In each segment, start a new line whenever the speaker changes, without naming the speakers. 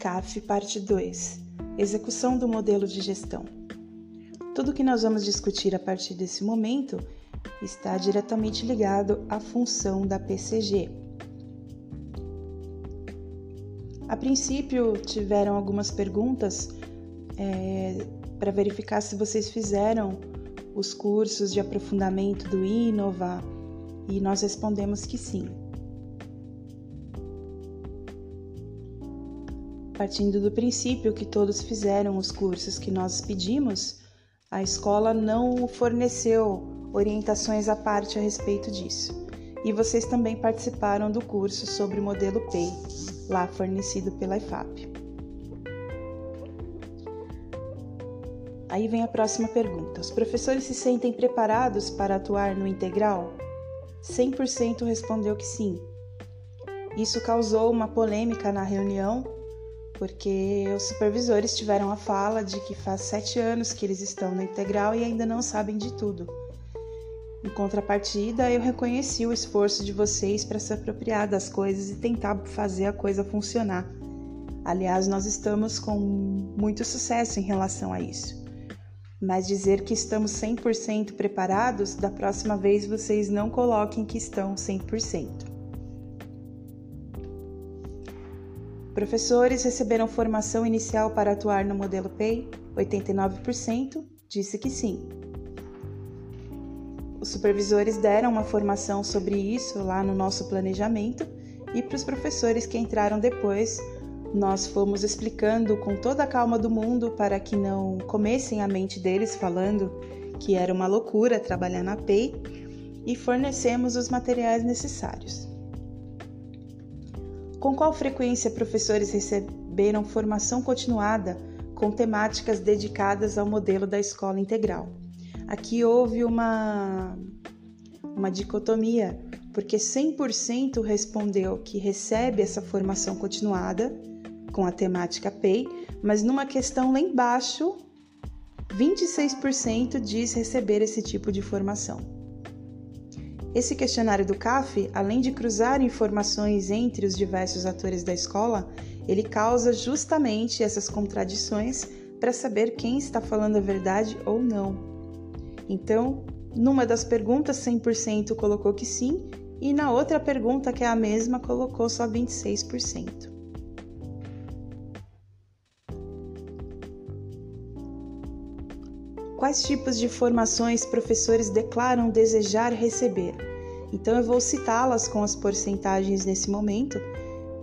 CAF, parte 2 Execução do modelo de gestão. Tudo que nós vamos discutir a partir desse momento está diretamente ligado à função da PCG. A princípio, tiveram algumas perguntas é, para verificar se vocês fizeram os cursos de aprofundamento do Inova e nós respondemos que sim. Partindo do princípio que todos fizeram os cursos que nós pedimos, a escola não forneceu orientações à parte a respeito disso. E vocês também participaram do curso sobre o modelo PEI, lá fornecido pela IFAP. Aí vem a próxima pergunta: Os professores se sentem preparados para atuar no integral? 100% respondeu que sim. Isso causou uma polêmica na reunião porque os supervisores tiveram a fala de que faz sete anos que eles estão no integral e ainda não sabem de tudo. Em contrapartida, eu reconheci o esforço de vocês para se apropriar das coisas e tentar fazer a coisa funcionar. Aliás, nós estamos com muito sucesso em relação a isso. Mas dizer que estamos 100% preparados, da próxima vez vocês não coloquem que estão 100%. Professores receberam formação inicial para atuar no modelo PEI? 89% disse que sim. Os supervisores deram uma formação sobre isso lá no nosso planejamento e para os professores que entraram depois, nós fomos explicando com toda a calma do mundo para que não comessem a mente deles falando que era uma loucura trabalhar na PEI e fornecemos os materiais necessários. Com qual frequência professores receberam formação continuada com temáticas dedicadas ao modelo da escola integral? Aqui houve uma, uma dicotomia, porque 100% respondeu que recebe essa formação continuada com a temática PEI, mas numa questão lá embaixo, 26% diz receber esse tipo de formação. Esse questionário do CAF, além de cruzar informações entre os diversos atores da escola, ele causa justamente essas contradições para saber quem está falando a verdade ou não. Então, numa das perguntas, 100% colocou que sim, e na outra pergunta, que é a mesma, colocou só 26%. Quais tipos de formações professores declaram desejar receber? Então eu vou citá-las com as porcentagens nesse momento.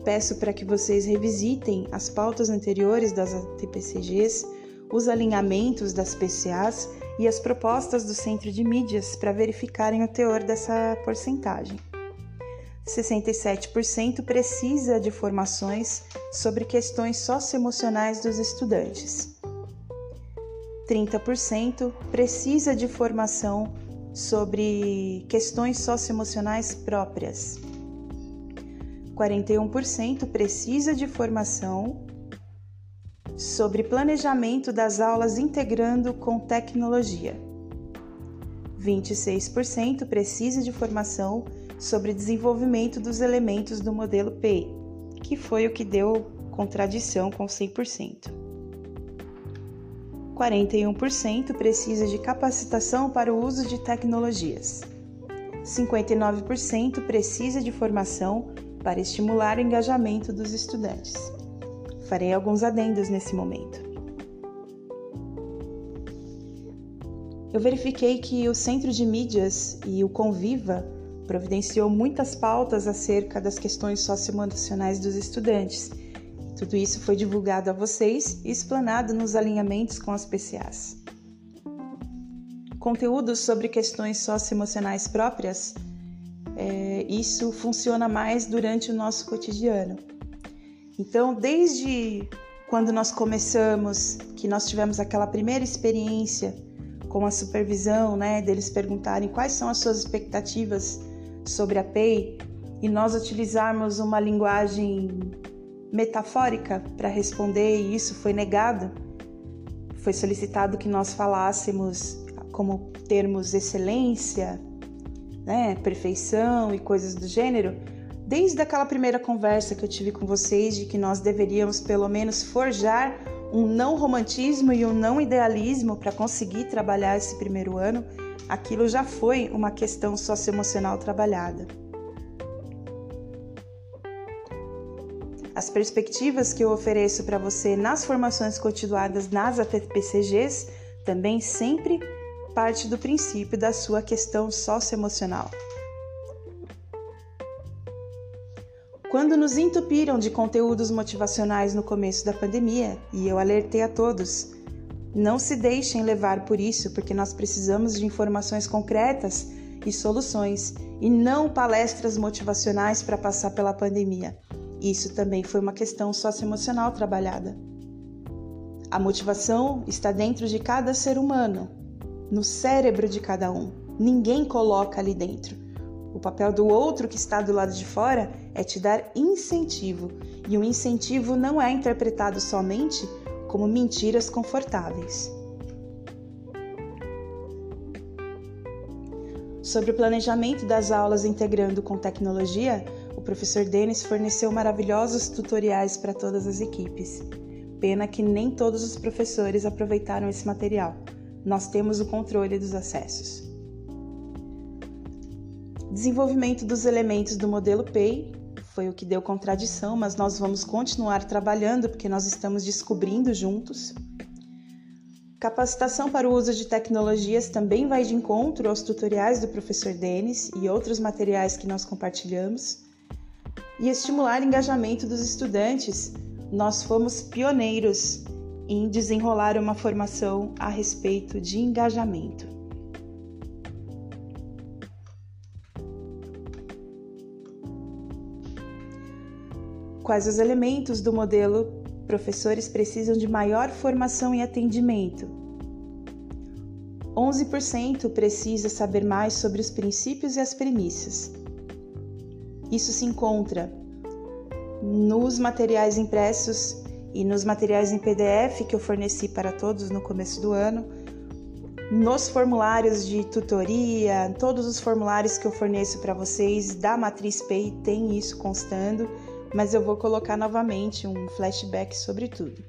Peço para que vocês revisitem as pautas anteriores das TPCGs, os alinhamentos das PCAs e as propostas do Centro de Mídias para verificarem o teor dessa porcentagem. 67% precisa de formações sobre questões socioemocionais dos estudantes. 30% precisa de formação sobre questões socioemocionais próprias. 41% precisa de formação sobre planejamento das aulas integrando com tecnologia. 26% precisa de formação sobre desenvolvimento dos elementos do modelo PEI, que foi o que deu contradição com 100%. 41% precisa de capacitação para o uso de tecnologias. 59% precisa de formação para estimular o engajamento dos estudantes. Farei alguns adendos nesse momento. Eu verifiquei que o Centro de Mídias e o Conviva providenciou muitas pautas acerca das questões socioemocionais dos estudantes tudo isso foi divulgado a vocês e explanado nos alinhamentos com as PCAs. Conteúdos sobre questões socioemocionais próprias, é, isso funciona mais durante o nosso cotidiano. Então, desde quando nós começamos, que nós tivemos aquela primeira experiência com a supervisão, né, deles perguntarem quais são as suas expectativas sobre a PEI e nós utilizarmos uma linguagem metafórica para responder e isso foi negado. Foi solicitado que nós falássemos como termos excelência, né, perfeição e coisas do gênero. Desde aquela primeira conversa que eu tive com vocês de que nós deveríamos pelo menos forjar um não romantismo e um não idealismo para conseguir trabalhar esse primeiro ano, aquilo já foi uma questão socioemocional trabalhada. As perspectivas que eu ofereço para você nas formações continuadas nas ATPCGs também sempre parte do princípio da sua questão socioemocional. Quando nos entupiram de conteúdos motivacionais no começo da pandemia, e eu alertei a todos, não se deixem levar por isso, porque nós precisamos de informações concretas e soluções, e não palestras motivacionais para passar pela pandemia. Isso também foi uma questão socioemocional trabalhada. A motivação está dentro de cada ser humano, no cérebro de cada um. Ninguém coloca ali dentro. O papel do outro que está do lado de fora é te dar incentivo, e o incentivo não é interpretado somente como mentiras confortáveis. Sobre o planejamento das aulas integrando com tecnologia, o professor Denis forneceu maravilhosos tutoriais para todas as equipes. Pena que nem todos os professores aproveitaram esse material. Nós temos o controle dos acessos. Desenvolvimento dos elementos do modelo PEI foi o que deu contradição, mas nós vamos continuar trabalhando porque nós estamos descobrindo juntos. Capacitação para o uso de tecnologias também vai de encontro aos tutoriais do professor Denis e outros materiais que nós compartilhamos. E estimular engajamento dos estudantes. Nós fomos pioneiros em desenrolar uma formação a respeito de engajamento. Quais os elementos do modelo professores precisam de maior formação e atendimento? 11% precisa saber mais sobre os princípios e as premissas. Isso se encontra nos materiais impressos e nos materiais em PDF que eu forneci para todos no começo do ano, nos formulários de tutoria, todos os formulários que eu forneço para vocês da Matriz Pay tem isso constando mas eu vou colocar novamente um flashback sobre tudo.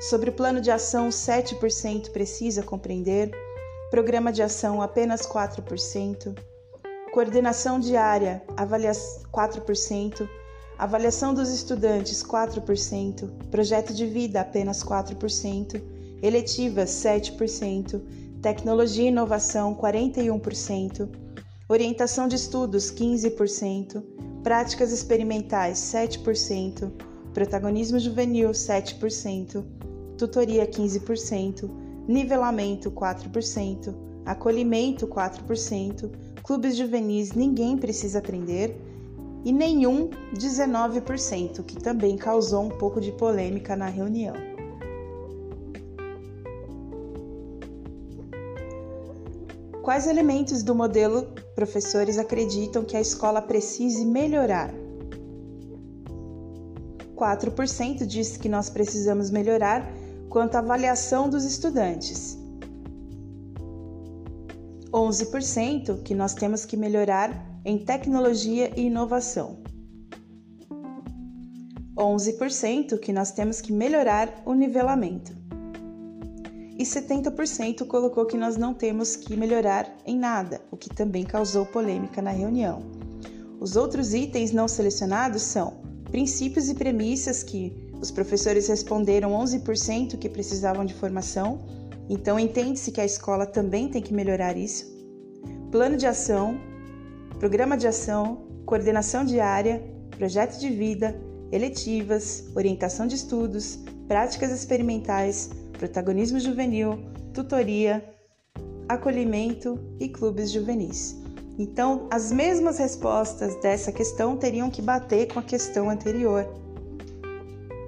Sobre o plano de ação, 7% precisa compreender, programa de ação, apenas 4%, coordenação diária, avalia 4%, avaliação dos estudantes, 4%, projeto de vida, apenas 4%, eletivas, 7%, tecnologia e inovação, 41%, orientação de estudos, 15%, práticas experimentais 7%, protagonismo juvenil 7%, tutoria 15%, nivelamento 4%, acolhimento 4%, clubes juvenis ninguém precisa aprender e nenhum 19%, que também causou um pouco de polêmica na reunião. Quais elementos do modelo professores acreditam que a escola precise melhorar? 4% diz que nós precisamos melhorar quanto à avaliação dos estudantes. 11% que nós temos que melhorar em tecnologia e inovação. 11% que nós temos que melhorar o nivelamento e 70% colocou que nós não temos que melhorar em nada, o que também causou polêmica na reunião. Os outros itens não selecionados são princípios e premissas que os professores responderam 11% que precisavam de formação, então entende-se que a escola também tem que melhorar isso. Plano de ação, programa de ação, coordenação diária, projeto de vida, eletivas, orientação de estudos, práticas experimentais, protagonismo juvenil, tutoria, acolhimento e clubes juvenis. Então, as mesmas respostas dessa questão teriam que bater com a questão anterior.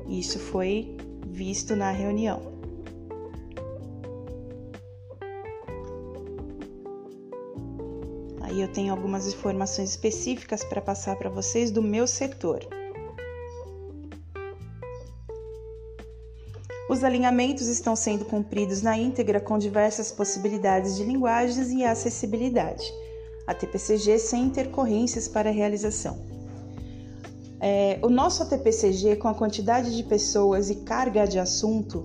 Isso foi visto na reunião. Eu tenho algumas informações específicas para passar para vocês do meu setor. Os alinhamentos estão sendo cumpridos na íntegra com diversas possibilidades de linguagens e acessibilidade. A TPCG sem intercorrências para a realização. É, o nosso ATPCG, com a quantidade de pessoas e carga de assunto,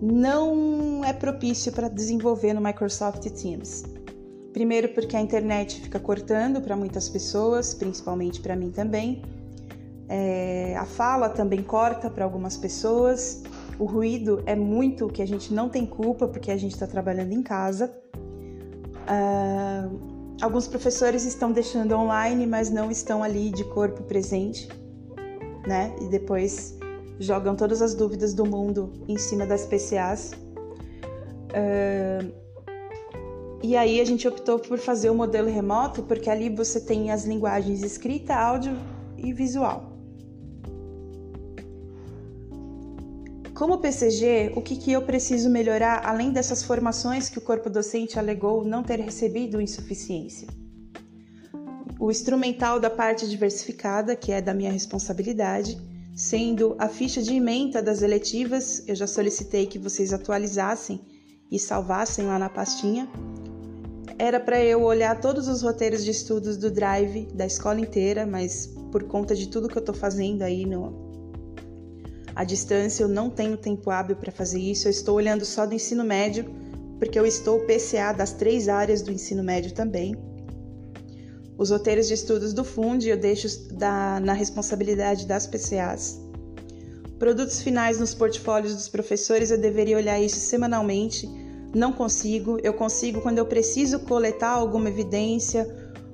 não é propício para desenvolver no Microsoft Teams. Primeiro, porque a internet fica cortando para muitas pessoas, principalmente para mim também. É, a fala também corta para algumas pessoas. O ruído é muito que a gente não tem culpa porque a gente está trabalhando em casa. Uh, alguns professores estão deixando online, mas não estão ali de corpo presente, né? E depois jogam todas as dúvidas do mundo em cima das PCAs. Uh, e aí a gente optou por fazer o modelo remoto, porque ali você tem as linguagens escrita, áudio e visual. Como PCG, o que, que eu preciso melhorar além dessas formações que o corpo docente alegou não ter recebido insuficiência? O instrumental da parte diversificada, que é da minha responsabilidade, sendo a ficha de ementa das eletivas, eu já solicitei que vocês atualizassem e salvassem lá na pastinha. Era para eu olhar todos os roteiros de estudos do Drive da escola inteira, mas por conta de tudo que eu estou fazendo aí no à distância, eu não tenho tempo hábil para fazer isso. Eu estou olhando só do ensino médio, porque eu estou PCA das três áreas do ensino médio também. Os roteiros de estudos do FUND eu deixo da, na responsabilidade das PCAs. Produtos finais nos portfólios dos professores eu deveria olhar isso semanalmente. Não consigo, eu consigo quando eu preciso coletar alguma evidência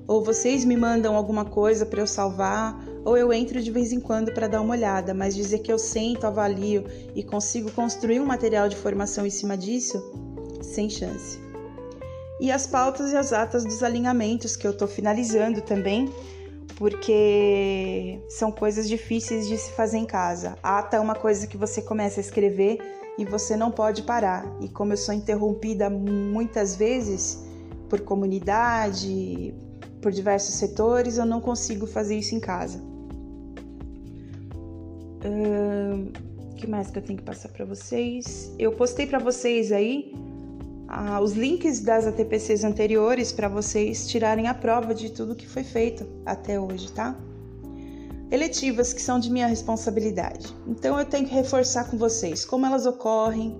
ou vocês me mandam alguma coisa para eu salvar, ou eu entro de vez em quando para dar uma olhada, mas dizer que eu sento, avalio e consigo construir um material de formação em cima disso, sem chance. E as pautas e as atas dos alinhamentos que eu estou finalizando também, porque são coisas difíceis de se fazer em casa. A ata é uma coisa que você começa a escrever e você não pode parar. E como eu sou interrompida muitas vezes por comunidade, por diversos setores, eu não consigo fazer isso em casa. Uh, que mais que eu tenho que passar para vocês? Eu postei para vocês aí os links das ATPCs anteriores para vocês tirarem a prova de tudo que foi feito até hoje, tá? Eletivas que são de minha responsabilidade. Então eu tenho que reforçar com vocês como elas ocorrem,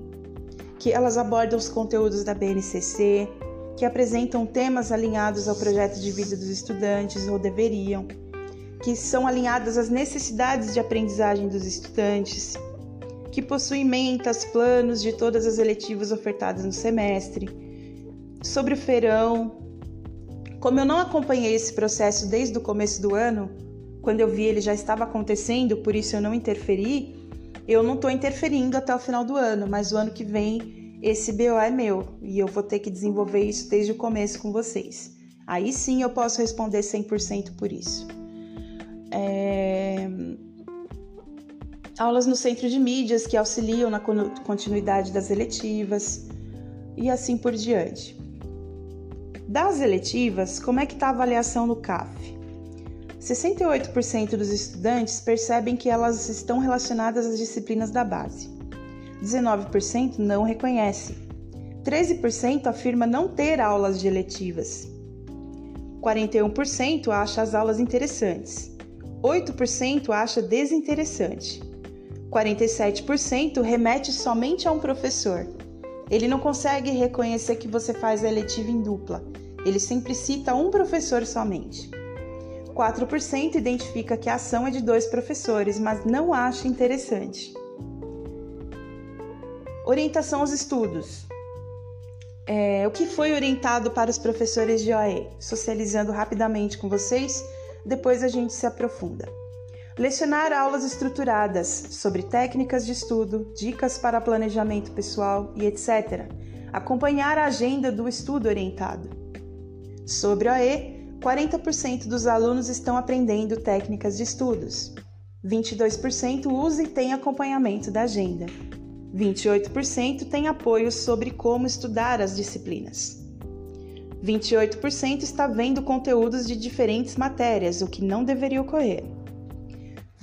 que elas abordam os conteúdos da BNCC, que apresentam temas alinhados ao projeto de vida dos estudantes ou deveriam, que são alinhadas às necessidades de aprendizagem dos estudantes, que possui mentas, planos de todas as eletivas ofertadas no semestre. Sobre o feirão, como eu não acompanhei esse processo desde o começo do ano, quando eu vi ele já estava acontecendo, por isso eu não interferi, eu não estou interferindo até o final do ano, mas o ano que vem esse BO é meu e eu vou ter que desenvolver isso desde o começo com vocês. Aí sim eu posso responder 100% por isso. É aulas no centro de mídias que auxiliam na continuidade das eletivas e assim por diante. Das eletivas, como é que está a avaliação no CAF? 68% dos estudantes percebem que elas estão relacionadas às disciplinas da base. 19% não reconhece. 13% afirma não ter aulas de eletivas. 41% acha as aulas interessantes. 8% acha desinteressante. 47% remete somente a um professor. Ele não consegue reconhecer que você faz a eletiva em dupla. Ele sempre cita um professor somente. 4% identifica que a ação é de dois professores, mas não acha interessante. Orientação aos estudos. É, o que foi orientado para os professores de OE? Socializando rapidamente com vocês, depois a gente se aprofunda. Lecionar aulas estruturadas sobre técnicas de estudo, dicas para planejamento pessoal e etc. Acompanhar a agenda do estudo orientado. Sobre a E, 40% dos alunos estão aprendendo técnicas de estudos. 22% usa e tem acompanhamento da agenda. 28% tem apoio sobre como estudar as disciplinas. 28% está vendo conteúdos de diferentes matérias, o que não deveria ocorrer.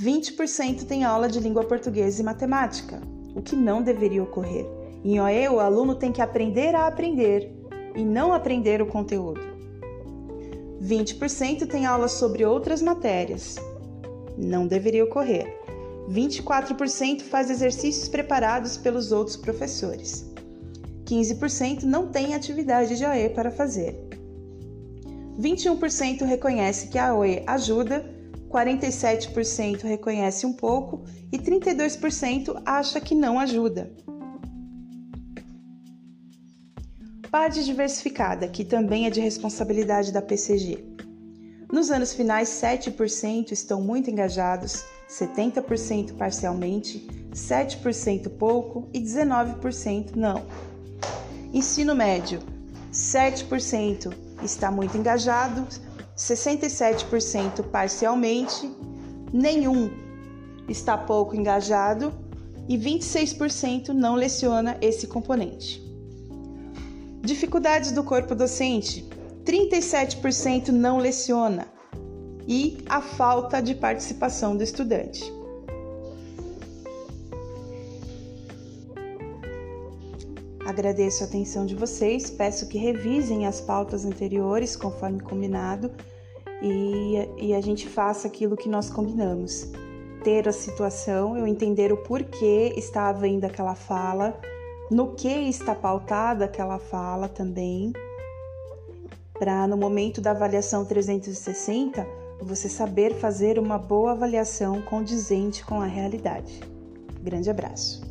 20% tem aula de língua portuguesa e matemática, o que não deveria ocorrer. Em OE, o aluno tem que aprender a aprender e não aprender o conteúdo. 20% tem aulas sobre outras matérias. Não deveria ocorrer. 24% faz exercícios preparados pelos outros professores. 15% não tem atividade de AE para fazer. 21% reconhece que a AE ajuda, 47% reconhece um pouco e 32% acha que não ajuda. Parte diversificada, que também é de responsabilidade da PCG. Nos anos finais, 7% estão muito engajados, 70% parcialmente, 7% pouco e 19% não. Ensino médio: 7% está muito engajado, 67% parcialmente, nenhum está pouco engajado e 26% não leciona esse componente. Dificuldades do corpo docente: 37% não leciona e a falta de participação do estudante. Agradeço a atenção de vocês, peço que revisem as pautas anteriores conforme combinado e, e a gente faça aquilo que nós combinamos. Ter a situação, eu entender o porquê está havendo aquela fala, no que está pautada aquela fala também, para no momento da avaliação 360 você saber fazer uma boa avaliação condizente com a realidade. Grande abraço!